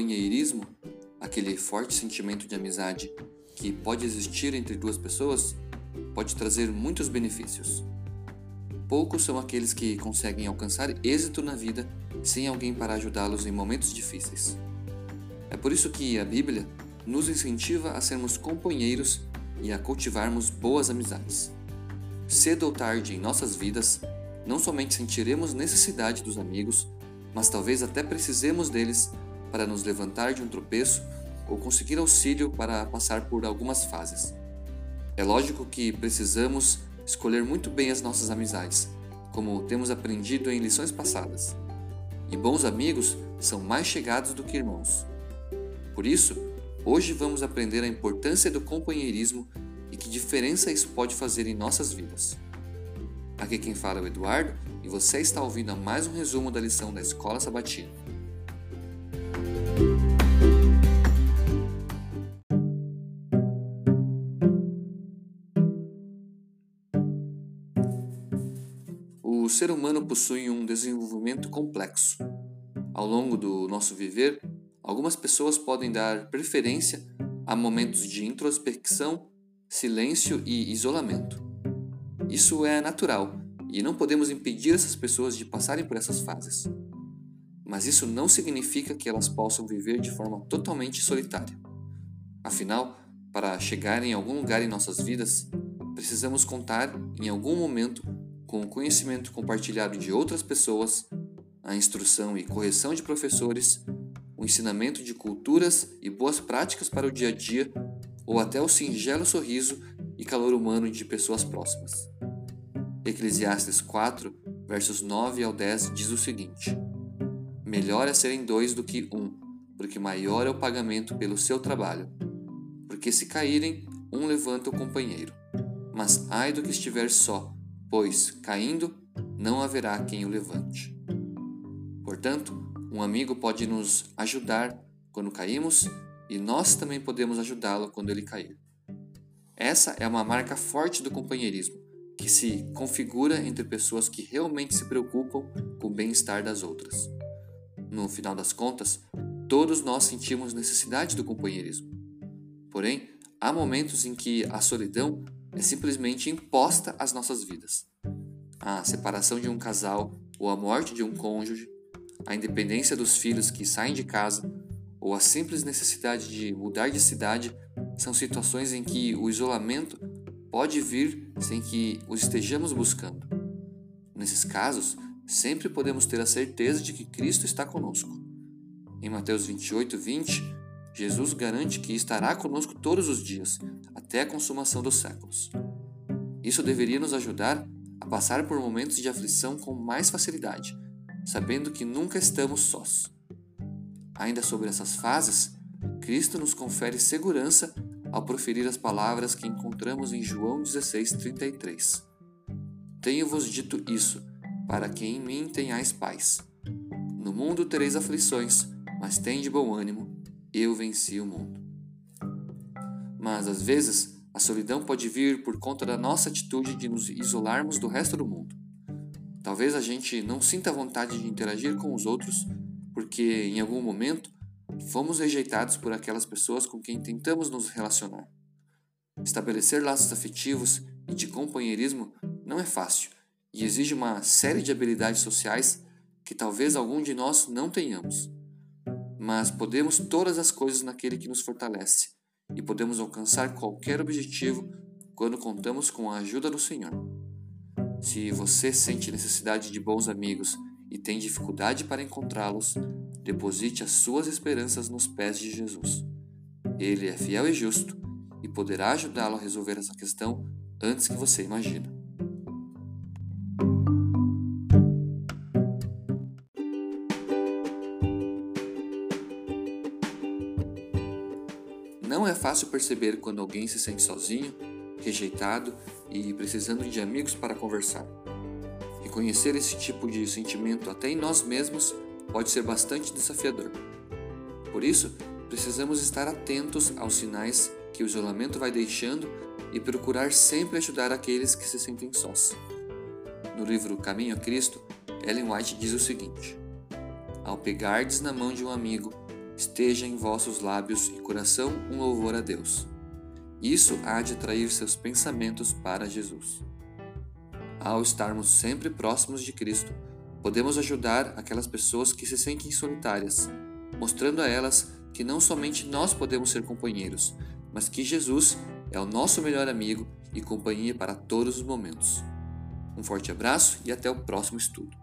companheirismo, aquele forte sentimento de amizade que pode existir entre duas pessoas, pode trazer muitos benefícios. Poucos são aqueles que conseguem alcançar êxito na vida sem alguém para ajudá-los em momentos difíceis. É por isso que a Bíblia nos incentiva a sermos companheiros e a cultivarmos boas amizades. Cedo ou tarde em nossas vidas, não somente sentiremos necessidade dos amigos, mas talvez até precisemos deles para nos levantar de um tropeço ou conseguir auxílio para passar por algumas fases. É lógico que precisamos escolher muito bem as nossas amizades, como temos aprendido em lições passadas. E bons amigos são mais chegados do que irmãos. Por isso, hoje vamos aprender a importância do companheirismo e que diferença isso pode fazer em nossas vidas. Aqui quem fala é o Eduardo e você está ouvindo a mais um resumo da lição da Escola Sabatina. Ser humano possui um desenvolvimento complexo. Ao longo do nosso viver, algumas pessoas podem dar preferência a momentos de introspecção, silêncio e isolamento. Isso é natural e não podemos impedir essas pessoas de passarem por essas fases. Mas isso não significa que elas possam viver de forma totalmente solitária. Afinal, para chegar em algum lugar em nossas vidas, precisamos contar em algum momento com o conhecimento compartilhado de outras pessoas, a instrução e correção de professores, o ensinamento de culturas e boas práticas para o dia a dia, ou até o singelo sorriso e calor humano de pessoas próximas. Eclesiastes 4, versos 9 ao 10 diz o seguinte: Melhor é serem dois do que um, porque maior é o pagamento pelo seu trabalho. Porque se caírem, um levanta o companheiro. Mas ai do que estiver só, pois, caindo, não haverá quem o levante. Portanto, um amigo pode nos ajudar quando caímos e nós também podemos ajudá-lo quando ele cair. Essa é uma marca forte do companheirismo, que se configura entre pessoas que realmente se preocupam com o bem-estar das outras. No final das contas, todos nós sentimos necessidade do companheirismo. Porém, há momentos em que a solidão é simplesmente imposta às nossas vidas. A separação de um casal ou a morte de um cônjuge, a independência dos filhos que saem de casa ou a simples necessidade de mudar de cidade são situações em que o isolamento pode vir sem que os estejamos buscando. Nesses casos, sempre podemos ter a certeza de que Cristo está conosco. Em Mateus 28, 20, Jesus garante que estará conosco todos os dias, até a consumação dos séculos. Isso deveria nos ajudar a passar por momentos de aflição com mais facilidade, sabendo que nunca estamos sós. Ainda sobre essas fases, Cristo nos confere segurança ao proferir as palavras que encontramos em João 16:33. Tenho-vos dito isso, para que em mim tenhais paz. No mundo tereis aflições, mas tende bom ânimo, eu venci o mundo. Mas às vezes, a solidão pode vir por conta da nossa atitude de nos isolarmos do resto do mundo. Talvez a gente não sinta vontade de interagir com os outros porque em algum momento fomos rejeitados por aquelas pessoas com quem tentamos nos relacionar. Estabelecer laços afetivos e de companheirismo não é fácil e exige uma série de habilidades sociais que talvez algum de nós não tenhamos mas podemos todas as coisas naquele que nos fortalece e podemos alcançar qualquer objetivo quando contamos com a ajuda do Senhor. Se você sente necessidade de bons amigos e tem dificuldade para encontrá-los, deposite as suas esperanças nos pés de Jesus. Ele é fiel e justo e poderá ajudá-lo a resolver essa questão antes que você imagina. Não é fácil perceber quando alguém se sente sozinho, rejeitado e precisando de amigos para conversar. Reconhecer esse tipo de sentimento até em nós mesmos pode ser bastante desafiador. Por isso, precisamos estar atentos aos sinais que o isolamento vai deixando e procurar sempre ajudar aqueles que se sentem sós. No livro Caminho a Cristo, Ellen White diz o seguinte: Ao pegardes na mão de um amigo, esteja em vossos lábios e coração um louvor a Deus. Isso há de atrair seus pensamentos para Jesus. Ao estarmos sempre próximos de Cristo, podemos ajudar aquelas pessoas que se sentem solitárias, mostrando a elas que não somente nós podemos ser companheiros, mas que Jesus é o nosso melhor amigo e companhia para todos os momentos. Um forte abraço e até o próximo estudo.